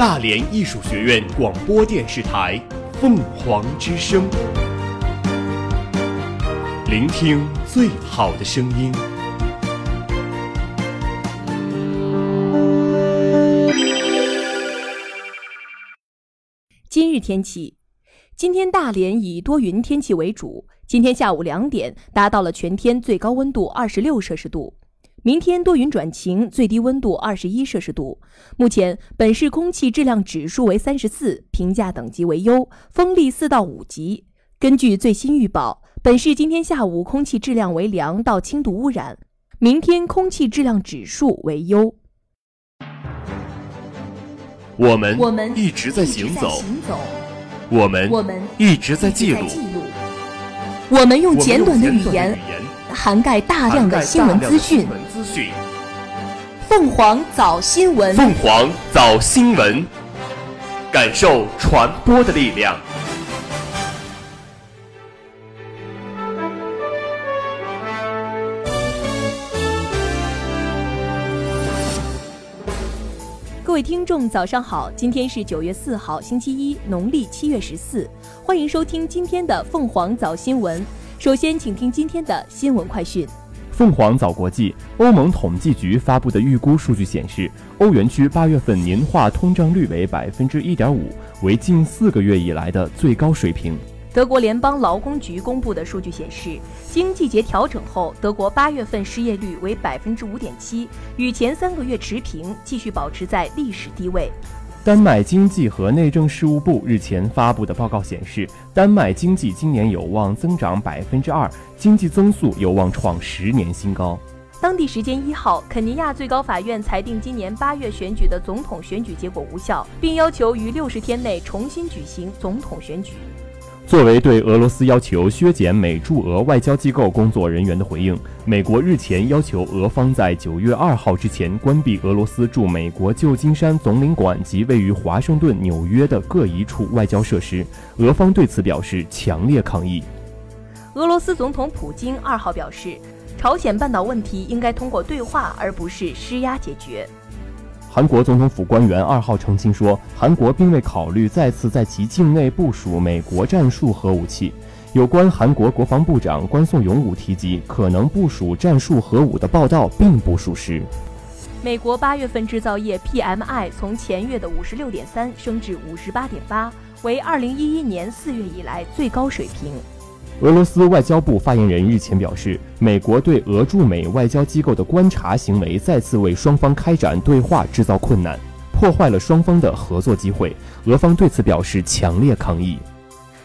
大连艺术学院广播电视台《凤凰之声》，聆听最好的声音。今日天气，今天大连以多云天气为主。今天下午两点达到了全天最高温度二十六摄氏度。明天多云转晴，最低温度二十一摄氏度。目前本市空气质量指数为三十四，评价等级为优，风力四到五级。根据最新预报，本市今天下午空气质量为良到轻度污染，明天空气质量指数为优。我们我们一直在行走，行走，我们我们一直在记录，我们用简短的语言涵盖大量的新闻资讯。资讯。凤凰早新闻，凤凰早新闻，感受传播的力量。各位听众，早上好！今天是九月四号，星期一，农历七月十四。欢迎收听今天的凤凰早新闻。首先，请听今天的新闻快讯。凤凰早国际，欧盟统计局发布的预估数据显示，欧元区八月份年化通胀率为百分之一点五，为近四个月以来的最高水平。德国联邦劳工局公布的数据显示，经季节调整后，德国八月份失业率为百分之五点七，与前三个月持平，继续保持在历史低位。丹麦经济和内政事务部日前发布的报告显示，丹麦经济今年有望增长百分之二，经济增速有望创十年新高。当地时间一号，肯尼亚最高法院裁定今年八月选举的总统选举结果无效，并要求于六十天内重新举行总统选举。作为对俄罗斯要求削减美驻俄外交机构工作人员的回应，美国日前要求俄方在九月二号之前关闭俄罗斯驻美国旧金山总领馆及位于华盛顿、纽约的各一处外交设施。俄方对此表示强烈抗议。俄罗斯总统普京二号表示，朝鲜半岛问题应该通过对话而不是施压解决。韩国总统府官员二号澄清说，韩国并未考虑再次在其境内部署美国战术核武器。有关韩国国防部长关颂勇武提及可能部署战术核武的报道并不属实。美国八月份制造业 PMI 从前月的五十六点三升至五十八点八，为二零一一年四月以来最高水平。俄罗斯外交部发言人日前表示，美国对俄驻美外交机构的观察行为再次为双方开展对话制造困难，破坏了双方的合作机会。俄方对此表示强烈抗议。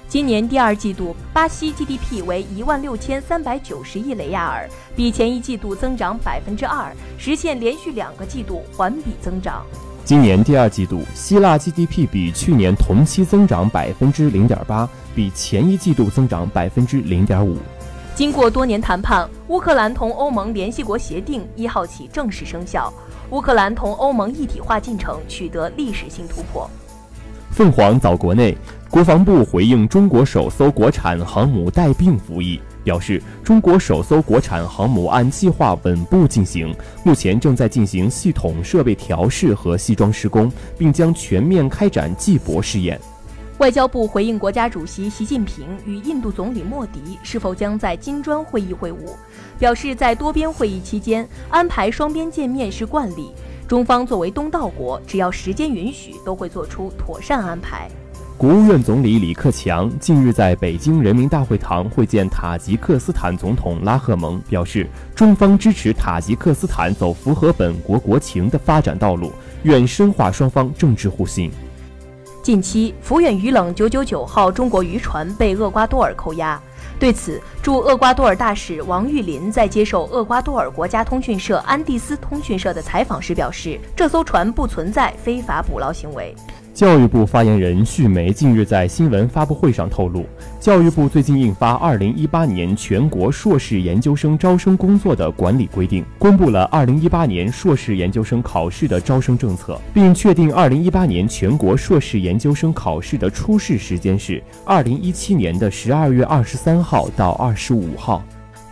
今年第二季度，巴西 GDP 为一万六千三百九十亿雷亚尔，比前一季度增长百分之二，实现连续两个季度环比增长。今年第二季度，希腊 GDP 比去年同期增长百分之零点八，比前一季度增长百分之零点五。经过多年谈判，乌克兰同欧盟联系国协定一号起正式生效，乌克兰同欧盟一体化进程取得历史性突破。凤凰早国内，国防部回应中国首艘国产航母带病服役，表示中国首艘国产航母按计划稳步进行，目前正在进行系统设备调试和西装施工，并将全面开展技博试验。外交部回应国家主席习近平与印度总理莫迪是否将在金砖会议会晤，表示在多边会议期间安排双边见面是惯例。中方作为东道国，只要时间允许，都会做出妥善安排。国务院总理李克强近日在北京人民大会堂会见塔吉克斯坦总统拉赫蒙，表示中方支持塔吉克斯坦走符合本国国情的发展道路，愿深化双方政治互信。近期，福远渔冷999号中国渔船被厄瓜多尔扣押。对此，驻厄瓜多尔大使王玉林在接受厄瓜多尔国家通讯社安第斯通讯社的采访时表示，这艘船不存在非法捕捞行为。教育部发言人旭梅近日在新闻发布会上透露，教育部最近印发《二零一八年全国硕士研究生招生工作的管理规定》，公布了二零一八年硕士研究生考试的招生政策，并确定二零一八年全国硕士研究生考试的初试时间是二零一七年的十二月二十三号到二十五号。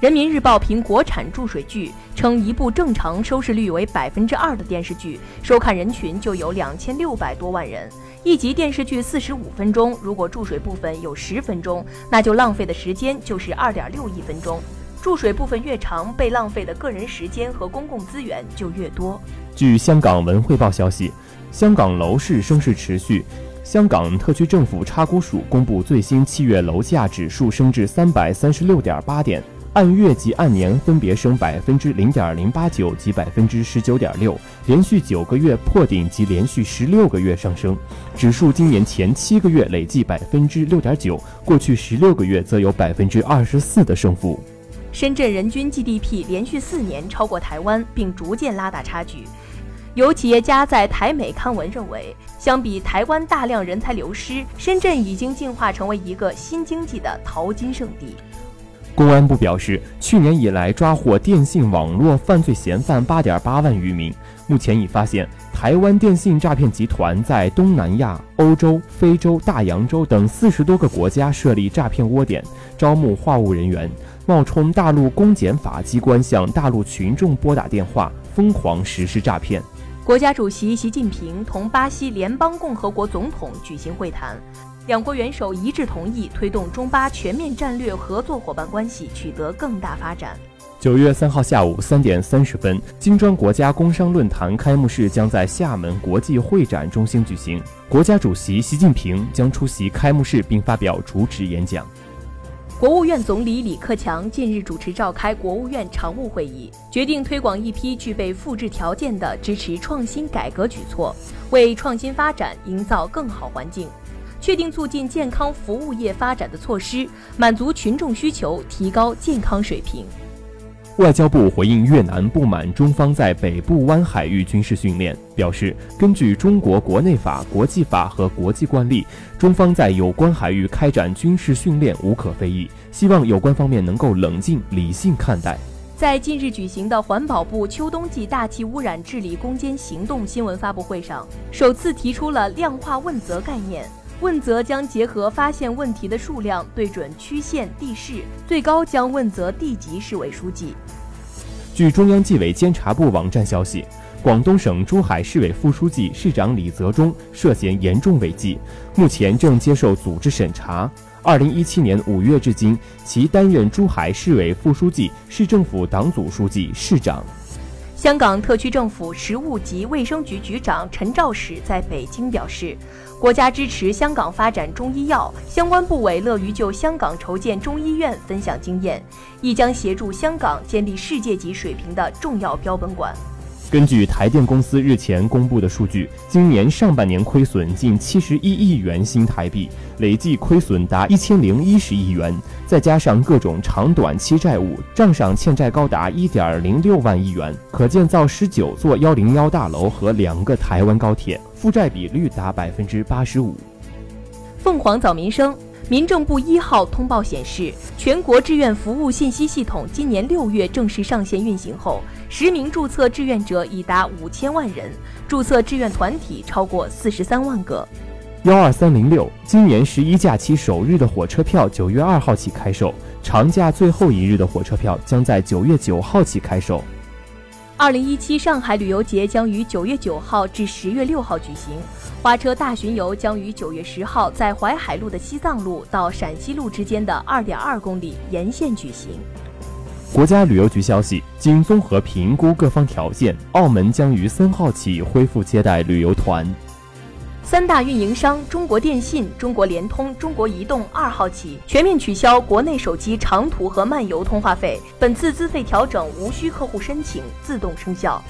人民日报评国产注水剧称，一部正常收视率为百分之二的电视剧，收看人群就有两千六百多万人。一集电视剧四十五分钟，如果注水部分有十分钟，那就浪费的时间就是二点六亿分钟。注水部分越长，被浪费的个人时间和公共资源就越多。据香港文汇报消息，香港楼市升势持续。香港特区政府差估署公布最新七月楼价指数升至三百三十六点八点，按月及按年分别升百分之零点零八九及百分之十九点六，连续九个月破顶及连续十六个月上升。指数今年前七个月累计百分之六点九，过去十六个月则有百分之二十四的升幅。深圳人均 GDP 连续四年超过台湾，并逐渐拉大差距。有企业家在台美刊文认为，相比台湾大量人才流失，深圳已经进化成为一个新经济的淘金圣地。公安部表示，去年以来抓获电信网络犯罪嫌犯八点八万余名。目前已发现，台湾电信诈骗集团在东南亚、欧洲、非洲、大洋洲等四十多个国家设立诈骗窝点，招募话务人员，冒充大陆公检法机关向大陆群众拨打电话，疯狂实施诈骗。国家主席习近平同巴西联邦共和国总统举行会谈，两国元首一致同意推动中巴全面战略合作伙伴关系取得更大发展。九月三号下午三点三十分，金砖国家工商论坛开幕式将在厦门国际会展中心举行，国家主席习近平将出席开幕式并发表主旨演讲。国务院总理李克强近日主持召开国务院常务会议，决定推广一批具备复制条件的支持创新改革举措，为创新发展营造更好环境；确定促进健康服务业发展的措施，满足群众需求，提高健康水平。外交部回应越南不满中方在北部湾海域军事训练，表示根据中国国内法、国际法和国际惯例，中方在有关海域开展军事训练无可非议，希望有关方面能够冷静理性看待。在近日举行的环保部秋冬季大气污染治理攻坚行动新闻发布会上，首次提出了量化问责概念。问责将结合发现问题的数量对准区县地市，最高将问责地级市委书记。据中央纪委监察部网站消息，广东省珠海市委副书记、市长李泽中涉嫌严重违纪，目前正接受组织审查。二零一七年五月至今，其担任珠海市委副书记、市政府党组书记、市长。香港特区政府食物及卫生局局长陈肇始在北京表示，国家支持香港发展中医药，相关部委乐于就香港筹建中医院分享经验，亦将协助香港建立世界级水平的重要标本馆。根据台电公司日前公布的数据，今年上半年亏损近七十一亿元新台币，累计亏损达一千零一十亿元，再加上各种长短期债务，账上欠债高达一点零六万亿元，可建造十九座幺零幺大楼和两个台湾高铁，负债比率达百分之八十五。凤凰早民生。民政部一号通报显示，全国志愿服务信息系统今年六月正式上线运行后，实名注册志愿者已达五千万人，注册志愿团体超过四十三万个。幺二三零六，今年十一假期首日的火车票九月二号起开售，长假最后一日的火车票将在九月九号起开售。二零一七上海旅游节将于九月九号至十月六号举行，花车大巡游将于九月十号在淮海路的西藏路到陕西路之间的二点二公里沿线举行。国家旅游局消息，经综合评估各方条件，澳门将于三号起恢复接待旅游团。三大运营商中国电信、中国联通、中国移动二号起全面取消国内手机长途和漫游通话费，本次资费调整无需客户申请，自动生效。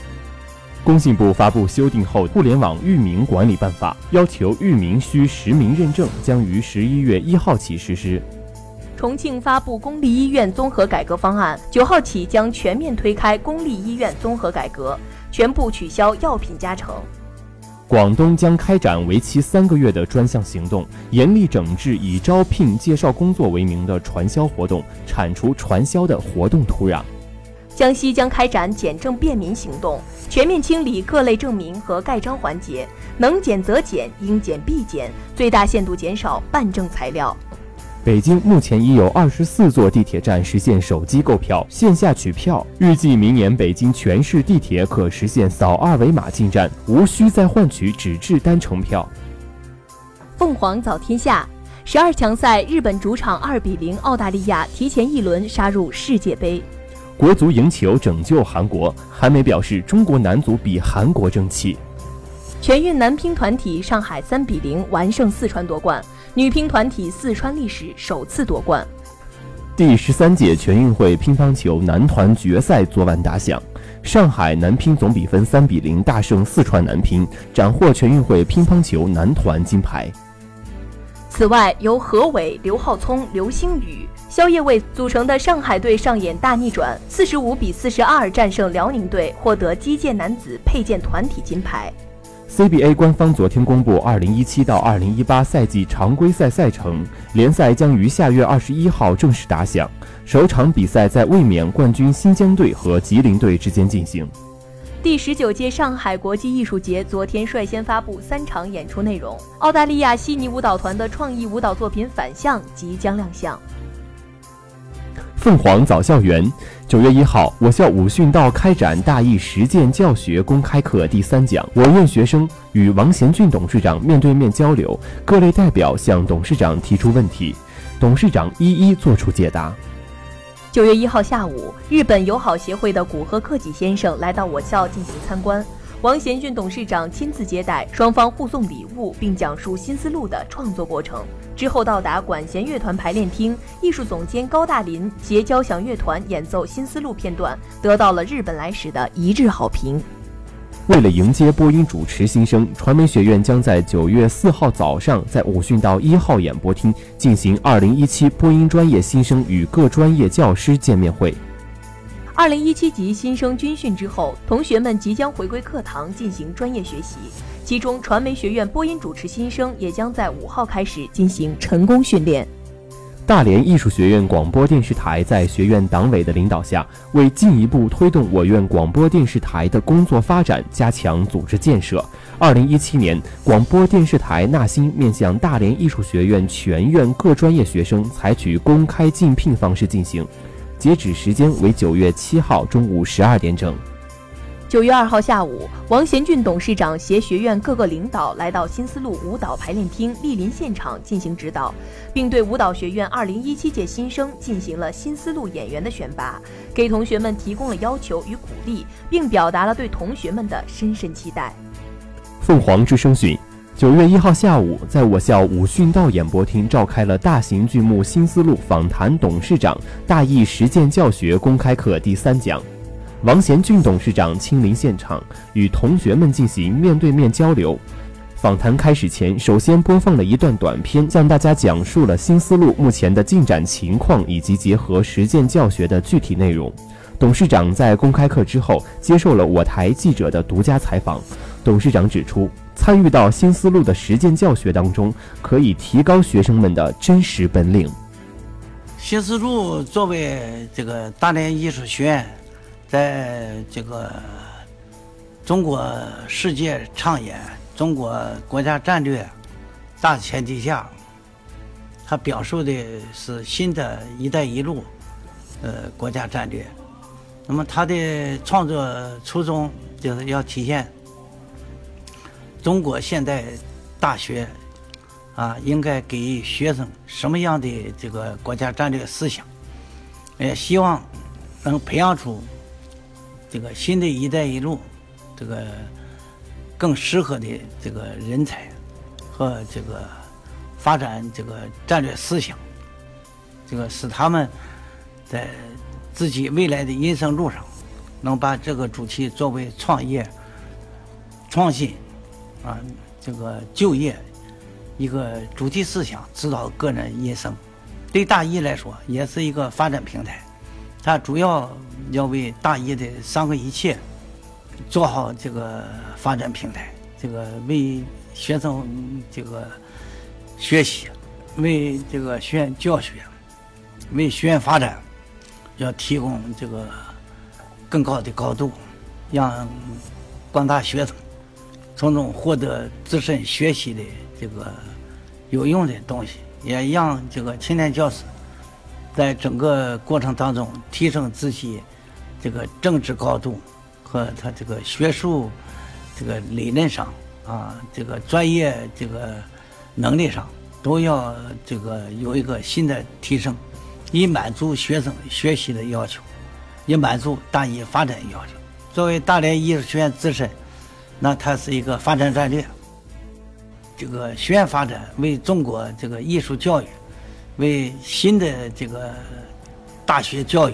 工信部发布修订后《互联网域名管理办法》，要求域名需实名认证，将于十一月一号起实施。重庆发布公立医院综合改革方案，九号起将全面推开公立医院综合改革，全部取消药品加成。广东将开展为期三个月的专项行动，严厉整治以招聘、介绍工作为名的传销活动，铲除传销的活动土壤。江西将开展简政便民行动，全面清理各类证明和盖章环节，能减则减，应减必减，最大限度减少办证材料。北京目前已有二十四座地铁站实现手机购票、线下取票。预计明年北京全市地铁可实现扫二维码进站，无需再换取纸质单程票。凤凰早天下，十二强赛，日本主场二比零澳大利亚提前一轮杀入世界杯。国足赢球拯救韩国，韩媒表示中国男足比韩国争气。全运男乒团体，上海三比零完胜四川夺冠。女乒团体四川历史首次夺冠。第十三届全运会乒乓球男团决赛昨晚打响，上海男乒总比分三比零大胜四川男乒，斩获全运会乒乓球男团金牌。此外，由何伟、刘浩聪、刘星宇、肖叶卫组成的上海队上演大逆转，四十五比四十二战胜辽宁队，获得击剑男子佩剑团体金牌。CBA 官方昨天公布2017到2018赛季常规赛赛程，联赛将于下月21号正式打响。首场比赛在卫冕冠军新疆队和吉林队之间进行。第十九届上海国际艺术节昨天率先发布三场演出内容，澳大利亚悉尼舞蹈团的创意舞蹈作品《反向》即将亮相。凤凰早校园，九月一号，我校武训道开展大艺实践教学公开课第三讲，我院学生与王贤俊董事长面对面交流，各类代表向董事长提出问题，董事长一一作出解答。九月一号下午，日本友好协会的古贺克己先生来到我校进行参观。王贤俊董事长亲自接待，双方互送礼物，并讲述新思路的创作过程。之后到达管弦乐团排练厅，艺术总监高大林携交响乐团演奏新思路片段，得到了日本来时的一致好评。为了迎接播音主持新生，传媒学院将在九月四号早上在武训道一号演播厅进行二零一七播音专业新生与各专业教师见面会。二零一七级新生军训之后，同学们即将回归课堂进行专业学习。其中，传媒学院播音主持新生也将在五号开始进行成功训练。大连艺术学院广播电视台在学院党委的领导下，为进一步推动我院广播电视台的工作发展，加强组织建设，二零一七年广播电视台纳新面向大连艺术学院全院各专业学生采取公开竞聘方式进行。截止时间为九月七号中午十二点整。九月二号下午，王贤俊董事长携学院各个领导来到新丝路舞蹈排练厅莅临现场进行指导，并对舞蹈学院二零一七届新生进行了新丝路演员的选拔，给同学们提供了要求与鼓励，并表达了对同学们的深深期待。凤凰之声讯。九月一号下午，在我校武训道演播厅召开了大型剧目《新思路》访谈董事长大义实践教学公开课第三讲。王贤俊董事长亲临现场，与同学们进行面对面交流。访谈开始前，首先播放了一段短片，向大家讲述了新思路目前的进展情况以及结合实践教学的具体内容。董事长在公开课之后接受了我台记者的独家采访。董事长指出。参与到新思路的实践教学当中，可以提高学生们的真实本领。新思路作为这个大连艺术学院，在这个中国世界倡演、中国国家战略大前提下，它表述的是新的一带一路呃国家战略。那么它的创作初衷就是要体现。中国现代大学啊，应该给学生什么样的这个国家战略思想？也希望能培养出这个新的一带一路这个更适合的这个人才和这个发展这个战略思想，这个使他们在自己未来的人生路上能把这个主题作为创业创新。啊，这个就业一个主题思想指导个人人生，对大一来说也是一个发展平台。它主要要为大一的三个一切做好这个发展平台，这个为学生这个学习，为这个学院教学，为学院发展要提供这个更高的高度，让广大学生。从中获得自身学习的这个有用的东西，也让这个青年教师在整个过程当中提升自己这个政治高度和他这个学术这个理论上啊，这个专业这个能力上都要这个有一个新的提升，以满足学生学习的要求，也满足大一发展的要求。作为大连艺术学院自身，那它是一个发展战略。这个学院发展为中国这个艺术教育，为新的这个大学教育，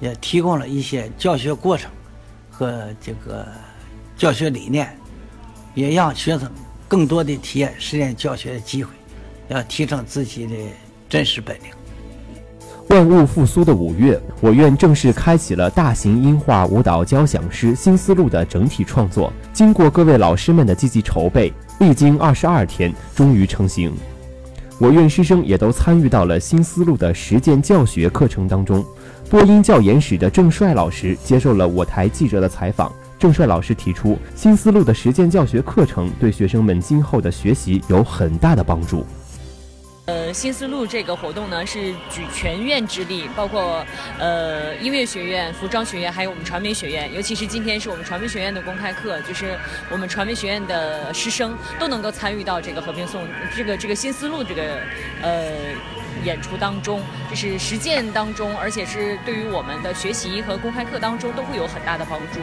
也提供了一些教学过程和这个教学理念，也让学生更多的体验实验教学的机会，要提升自己的真实本领。万物复苏的五月，我院正式开启了大型音画舞蹈交响诗《新思路》的整体创作。经过各位老师们的积极筹备，历经二十二天，终于成型。我院师生也都参与到了《新思路》的实践教学课程当中。播音教研室的郑帅老师接受了我台记者的采访。郑帅老师提出，《新思路》的实践教学课程对学生们今后的学习有很大的帮助。呃，新思路这个活动呢，是举全院之力，包括呃音乐学院、服装学院，还有我们传媒学院，尤其是今天是我们传媒学院的公开课，就是我们传媒学院的师生都能够参与到这个和平颂这个这个新思路这个呃演出当中，就是实践当中，而且是对于我们的学习和公开课当中都会有很大的帮助。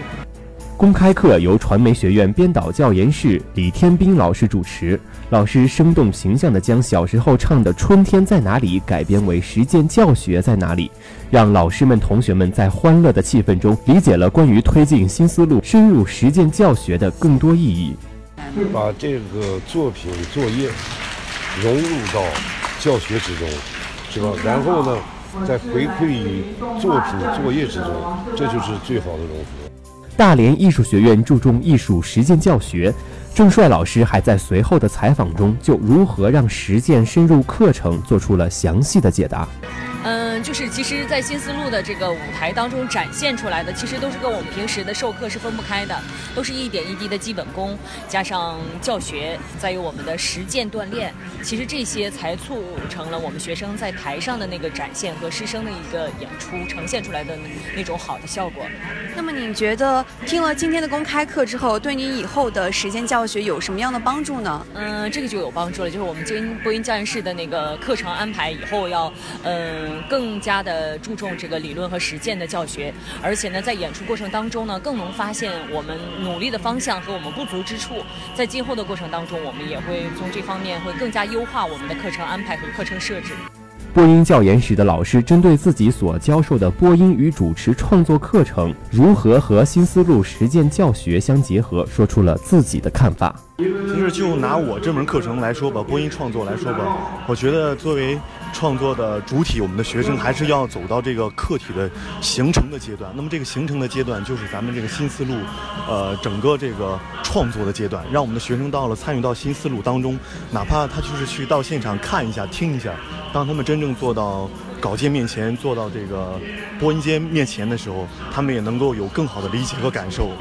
公开课由传媒学院编导教研室李天斌老师主持，老师生动形象地将小时候唱的《春天在哪里》改编为实践教学在哪里，让老师们、同学们在欢乐的气氛中理解了关于推进新思路、深入实践教学的更多意义。把这个作品作业融入到教学之中，是吧？然后呢，再回馈于作品作业之中，这就是最好的融合。大连艺术学院注重艺术实践教学，郑帅老师还在随后的采访中就如何让实践深入课程做出了详细的解答。嗯，就是其实，在新思路的这个舞台当中展现出来的，其实都是跟我们平时的授课是分不开的，都是一点一滴的基本功，加上教学，再有我们的实践锻炼，其实这些才促成了我们学生在台上的那个展现和师生的一个演出呈现出来的那种好的效果。那么，你觉得听了今天的公开课之后，对你以后的实践教学有什么样的帮助呢？嗯，这个就有帮助了，就是我们播音播音教研室的那个课程安排以后要，嗯。更加的注重这个理论和实践的教学，而且呢，在演出过程当中呢，更能发现我们努力的方向和我们不足之处。在今后的过程当中，我们也会从这方面会更加优化我们的课程安排和课程设置。播音教研室的老师针对自己所教授的播音与主持创作课程如何和新思路实践教学相结合，说出了自己的看法。其实就拿我这门课程来说吧，播音创作来说吧，我觉得作为创作的主体，我们的学生还是要走到这个课体的形成的阶段。那么这个形成的阶段，就是咱们这个新思路，呃，整个这个创作的阶段，让我们的学生到了参与到新思路当中，哪怕他就是去到现场看一下、听一下，当他们真正做到稿件面前、做到这个播音间面前的时候，他们也能够有更好的理解和感受。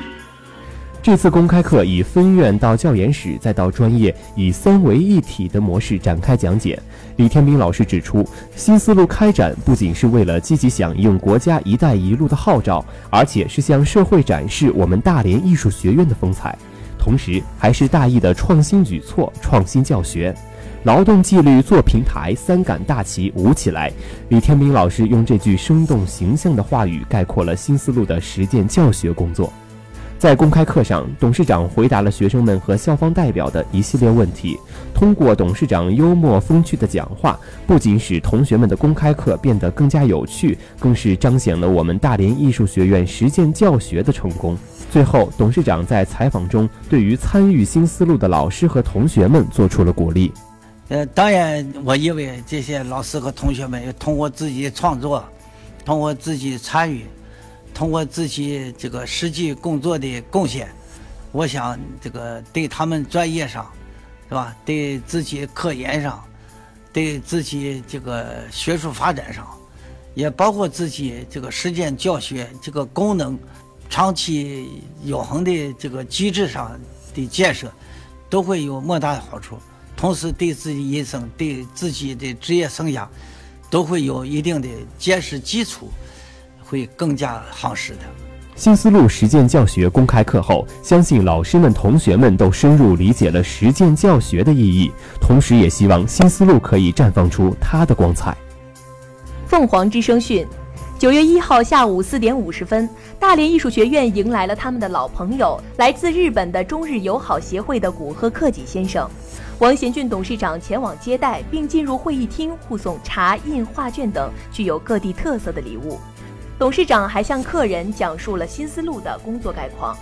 这次公开课以分院到教研室再到专业，以三维一体的模式展开讲解。李天斌老师指出，新思路开展不仅是为了积极响应国家“一带一路”的号召，而且是向社会展示我们大连艺术学院的风采，同时还是大艺的创新举措、创新教学。劳动纪律做平台，三杆大旗舞起来。李天斌老师用这句生动形象的话语概括了新思路的实践教学工作。在公开课上，董事长回答了学生们和校方代表的一系列问题。通过董事长幽默风趣的讲话，不仅使同学们的公开课变得更加有趣，更是彰显了我们大连艺术学院实践教学的成功。最后，董事长在采访中对于参与新思路的老师和同学们做出了鼓励。呃，当然，我认为这些老师和同学们通过自己创作，通过自己参与。通过自己这个实际工作的贡献，我想这个对他们专业上，是吧？对自己科研上，对自己这个学术发展上，也包括自己这个实践教学这个功能长期永恒的这个机制上的建设，都会有莫大的好处。同时对自己一生、对自己的职业生涯，都会有一定的坚实基础，会更加夯实的。新思路实践教学公开课后，相信老师们、同学们都深入理解了实践教学的意义，同时也希望新思路可以绽放出它的光彩。凤凰之声讯，九月一号下午四点五十分，大连艺术学院迎来了他们的老朋友，来自日本的中日友好协会的古贺克己先生。王贤俊董事长前往接待，并进入会议厅护送茶、印、画卷等具有各地特色的礼物。董事长还向客人讲述了新思路的工作概况。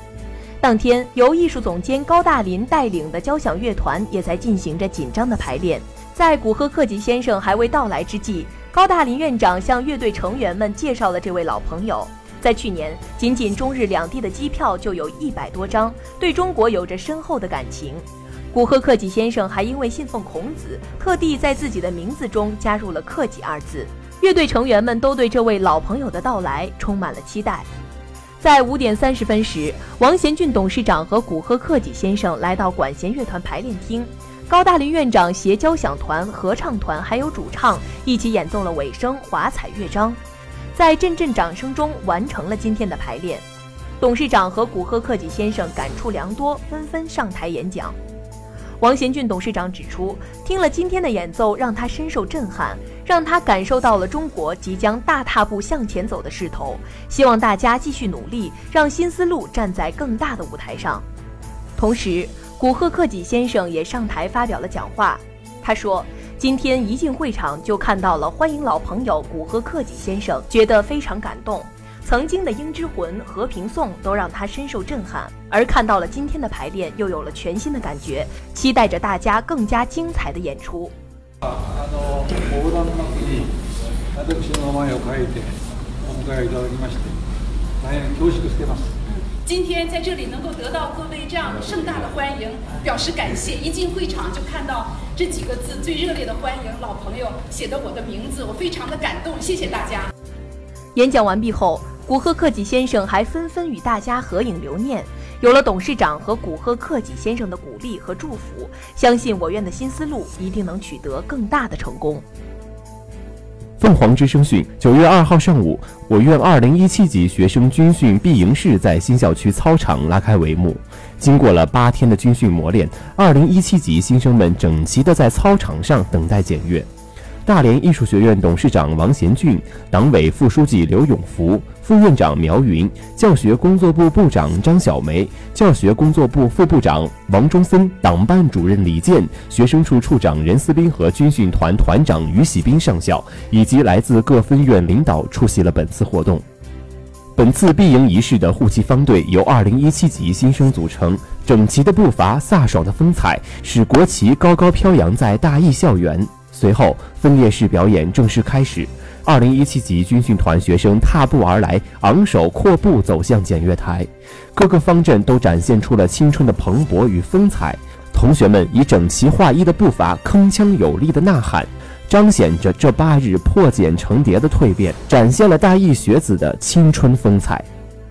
当天，由艺术总监高大林带领的交响乐团也在进行着紧张的排练。在古贺克己先生还未到来之际，高大林院长向乐队成员们介绍了这位老朋友。在去年，仅仅中日两地的机票就有一百多张，对中国有着深厚的感情。古贺克己先生还因为信奉孔子，特地在自己的名字中加入了“克己”二字。乐队成员们都对这位老朋友的到来充满了期待。在五点三十分时，王贤俊董事长和古贺克己先生来到管弦乐团排练厅，高大林院长携交响团、合唱团还有主唱一起演奏了尾声华彩乐章，在阵阵掌声中完成了今天的排练。董事长和古贺克己先生感触良多，纷纷上台演讲。王贤俊董事长指出，听了今天的演奏，让他深受震撼，让他感受到了中国即将大踏步向前走的势头。希望大家继续努力，让新思路站在更大的舞台上。同时，古贺克己先生也上台发表了讲话。他说：“今天一进会场就看到了欢迎老朋友古贺克己先生，觉得非常感动。”曾经的《鹰之魂》《和平颂》都让他深受震撼，而看到了今天的排练，又有了全新的感觉，期待着大家更加精彩的演出。今天在这里能够得到各位这样盛大的欢迎，表示感谢。一进会场就看到这几个字，最热烈的欢迎，老朋友写的我的名字，我非常的感动，谢谢大家。演讲完毕后。古贺克己先生还纷纷与大家合影留念。有了董事长和古贺克己先生的鼓励和祝福，相信我院的新思路一定能取得更大的成功。凤凰之声讯：九月二号上午，我院二零一七级学生军训闭营式在新校区操场拉开帷幕。经过了八天的军训磨练，二零一七级新生们整齐地在操场上等待检阅。大连艺术学院董事长王贤俊、党委副书记刘永福、副院长苗云、教学工作部部长张小梅、教学工作部副部长王忠森、党办主任李健、学生处处长任思斌和军训团团长于喜斌上校以及来自各分院领导出席了本次活动。本次闭营仪式的护旗方队由2017级新生组成，整齐的步伐、飒爽的风采，使国旗高高飘扬在大艺校园。随后，分列式表演正式开始。二零一七级军训团学生踏步而来，昂首阔步走向检阅台，各个方阵都展现出了青春的蓬勃与风采。同学们以整齐划一的步伐，铿锵有力的呐喊，彰显着这八日破茧成蝶的蜕变，展现了大一学子的青春风采。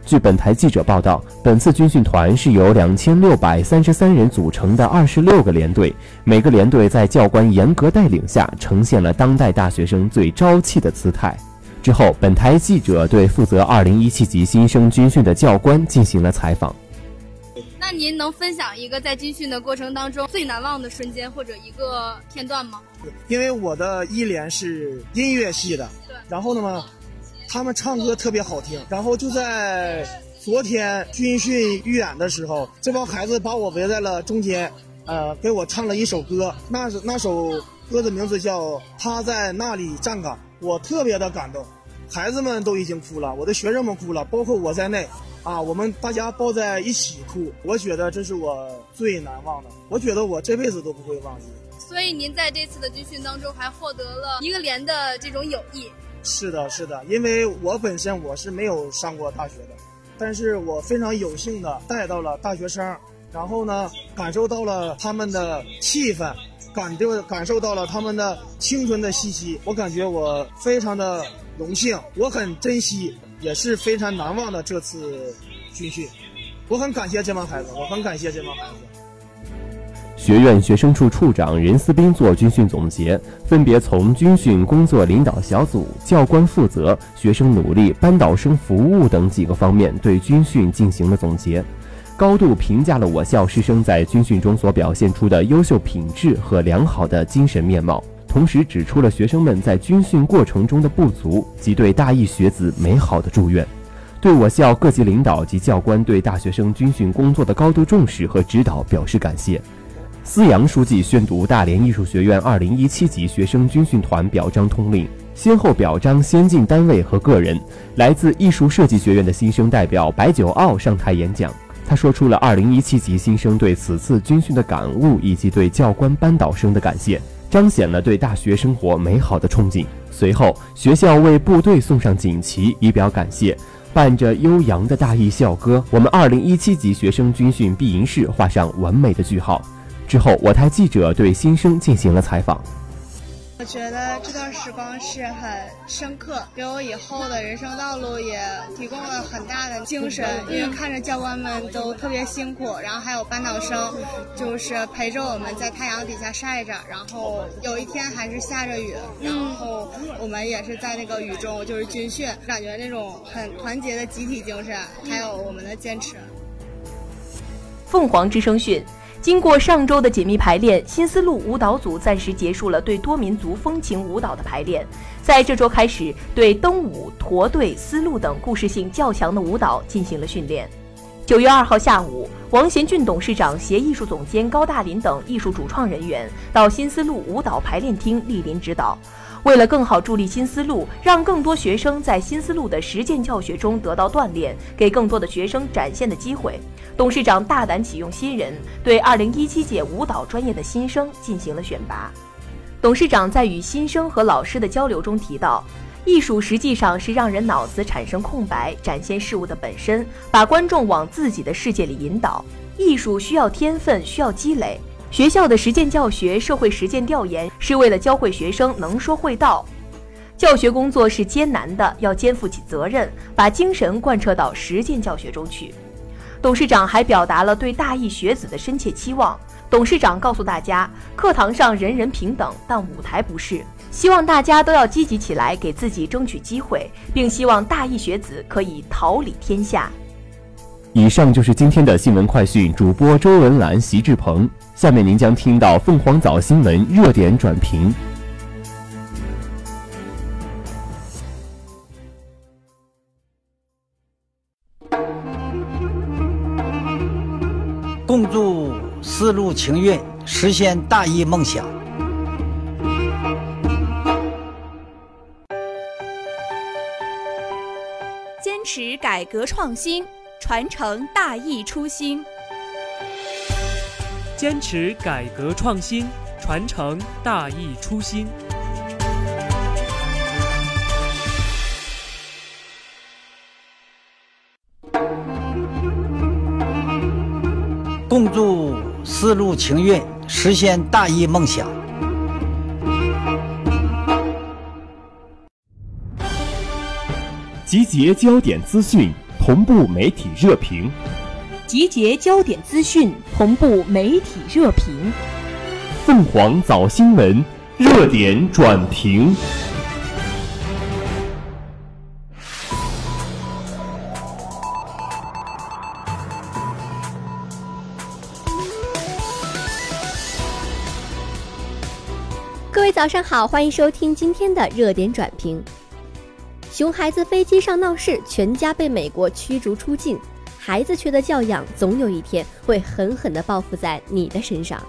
据本台记者报道，本次军训团是由两千六百三十三人组成的二十六个连队，每个连队在教官严格带领下，呈现了当代大学生最朝气的姿态。之后，本台记者对负责二零一七级新生军训的教官进行了采访。那您能分享一个在军训的过程当中最难忘的瞬间或者一个片段吗？因为我的一连是音乐系的，对，然后呢？他们唱歌特别好听，然后就在昨天军训预演的时候，这帮孩子把我围在了中间，呃，给我唱了一首歌，那那首歌的名字叫《他在那里站岗》，我特别的感动，孩子们都已经哭了，我的学生们哭了，包括我在内，啊，我们大家抱在一起哭，我觉得这是我最难忘的，我觉得我这辈子都不会忘记。所以您在这次的军训当中还获得了一个连的这种友谊。是的，是的，因为我本身我是没有上过大学的，但是我非常有幸的带到了大学生，然后呢，感受到了他们的气氛，感就感受到了他们的青春的气息，我感觉我非常的荣幸，我很珍惜，也是非常难忘的这次军训，我很感谢这帮孩子，我很感谢这帮孩子。学院学生处处长任思斌做军训总结，分别从军训工作领导小组、教官负责、学生努力、班导生服务等几个方面对军训进行了总结，高度评价了我校师生在军训中所表现出的优秀品质和良好的精神面貌。同时指出了学生们在军训过程中的不足及对大一学子美好的祝愿，对我校各级领导及教官对大学生军训工作的高度重视和指导表示感谢。思阳书记宣读大连艺术学院2017级学生军训团表彰通令，先后表彰先进单位和个人。来自艺术设计学院的新生代表白九奥上台演讲，他说出了2017级新生对此次军训的感悟以及对教官班导生的感谢。彰显了对大学生活美好的憧憬。随后，学校为部队送上锦旗，以表感谢。伴着悠扬的大义校歌，我们2017级学生军训闭营式画上完美的句号。之后，我台记者对新生进行了采访。我觉得这段时光是很深刻，给我以后的人生道路也提供了很大的精神。因为看着教官们都特别辛苦，然后还有班导生，就是陪着我们在太阳底下晒着，然后有一天还是下着雨，然后我们也是在那个雨中就是军训，感觉那种很团结的集体精神，还有我们的坚持。凤凰之声讯。经过上周的紧密排练，新丝路舞蹈组暂时结束了对多民族风情舞蹈的排练，在这周开始对登舞、驼队、丝路等故事性较强的舞蹈进行了训练。九月二号下午，王贤俊董事长携艺术总监高大林等艺术主创人员到新丝路舞蹈排练厅莅临指导。为了更好助力新思路，让更多学生在新思路的实践教学中得到锻炼，给更多的学生展现的机会，董事长大胆启用新人，对2017届舞蹈专业的新生进行了选拔。董事长在与新生和老师的交流中提到，艺术实际上是让人脑子产生空白，展现事物的本身，把观众往自己的世界里引导。艺术需要天分，需要积累。学校的实践教学、社会实践调研是为了教会学生能说会道。教学工作是艰难的，要肩负起责任，把精神贯彻到实践教学中去。董事长还表达了对大一学子的深切期望。董事长告诉大家，课堂上人人平等，但舞台不是。希望大家都要积极起来，给自己争取机会，并希望大一学子可以桃李天下。以上就是今天的新闻快讯，主播周文兰、席志鹏。下面您将听到凤凰早新闻热点转评。共筑丝路情韵，实现大义梦想。坚持改革创新，传承大义初心。坚持改革创新，传承大义初心。共筑丝路情韵，实现大义梦想。集结焦点资讯，同步媒体热评。集结焦点资讯，同步媒体热评。凤凰早新闻热点转评。各位早上好，欢迎收听今天的热点转评。熊孩子飞机上闹事，全家被美国驱逐出境。孩子缺的教养，总有一天会狠狠地报复在你的身上。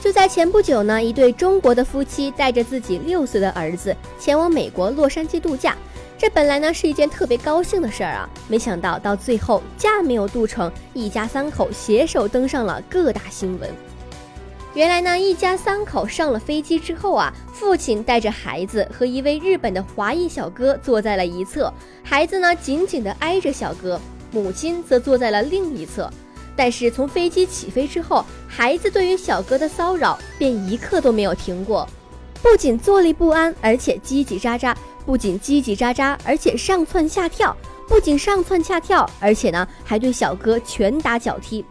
就在前不久呢，一对中国的夫妻带着自己六岁的儿子前往美国洛杉矶度假。这本来呢是一件特别高兴的事儿啊，没想到到最后假没有度成，一家三口携手登上了各大新闻。原来呢，一家三口上了飞机之后啊，父亲带着孩子和一位日本的华裔小哥坐在了一侧，孩子呢紧紧地挨着小哥。母亲则坐在了另一侧，但是从飞机起飞之后，孩子对于小哥的骚扰便一刻都没有停过，不仅坐立不安，而且叽叽喳喳；不仅叽叽喳喳，而且上蹿下跳；不仅上蹿下跳，而且呢还对小哥拳打脚踢。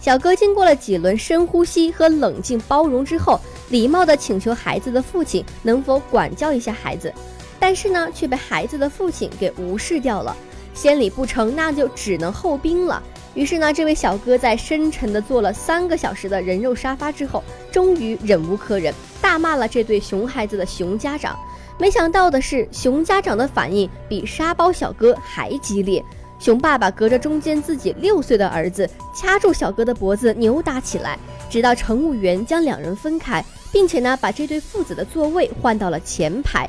小哥经过了几轮深呼吸和冷静包容之后，礼貌地请求孩子的父亲能否管教一下孩子，但是呢，却被孩子的父亲给无视掉了。先礼不成，那就只能后兵了。于是呢，这位小哥在深沉地坐了三个小时的人肉沙发之后，终于忍无可忍，大骂了这对熊孩子的熊家长。没想到的是，熊家长的反应比沙包小哥还激烈。熊爸爸隔着中间自己六岁的儿子，掐住小哥的脖子扭打起来，直到乘务员将两人分开，并且呢，把这对父子的座位换到了前排。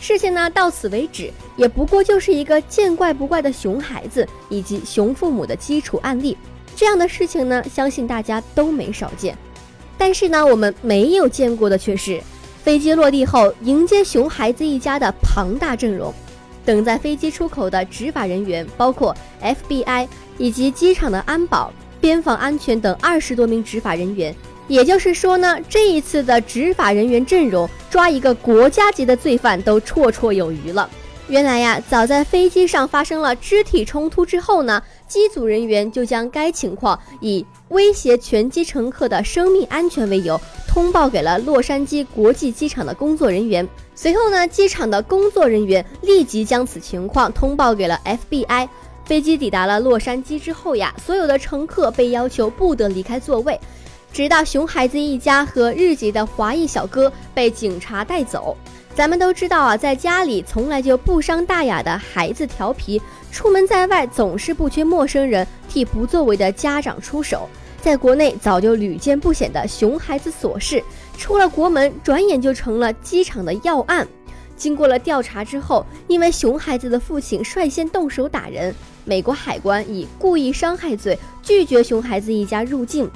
事情呢到此为止，也不过就是一个见怪不怪的熊孩子以及熊父母的基础案例。这样的事情呢，相信大家都没少见。但是呢，我们没有见过的却是，飞机落地后迎接熊孩子一家的庞大阵容。等在飞机出口的执法人员包括 FBI 以及机场的安保、边防安全等二十多名执法人员。也就是说呢，这一次的执法人员阵容抓一个国家级的罪犯都绰绰有余了。原来呀，早在飞机上发生了肢体冲突之后呢，机组人员就将该情况以威胁全机乘客的生命安全为由，通报给了洛杉矶国际机场的工作人员。随后呢，机场的工作人员立即将此情况通报给了 FBI。飞机抵达了洛杉矶之后呀，所有的乘客被要求不得离开座位。直到熊孩子一家和日籍的华裔小哥被警察带走。咱们都知道啊，在家里从来就不伤大雅的孩子调皮，出门在外总是不缺陌生人替不作为的家长出手。在国内早就屡见不鲜的熊孩子琐事，出了国门转眼就成了机场的要案。经过了调查之后，因为熊孩子的父亲率先动手打人，美国海关以故意伤害罪拒绝熊孩子一家入境。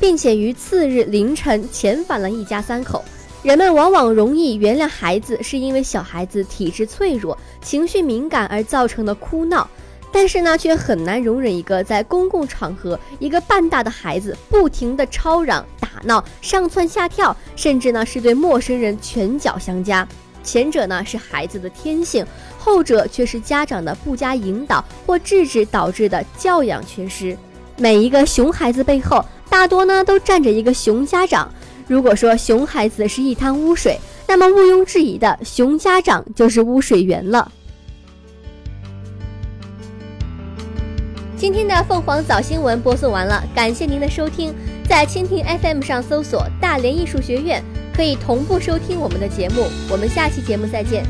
并且于次日凌晨遣返了一家三口。人们往往容易原谅孩子，是因为小孩子体质脆弱、情绪敏感而造成的哭闹，但是呢，却很难容忍一个在公共场合一个半大的孩子不停的吵嚷、打闹、上蹿下跳，甚至呢是对陌生人拳脚相加。前者呢是孩子的天性，后者却是家长的不加引导或制止导致的教养缺失。每一个熊孩子背后。大多呢都站着一个熊家长。如果说熊孩子是一滩污水，那么毋庸置疑的，熊家长就是污水源了。今天的凤凰早新闻播送完了，感谢您的收听。在蜻蜓 FM 上搜索“大连艺术学院”，可以同步收听我们的节目。我们下期节目再见。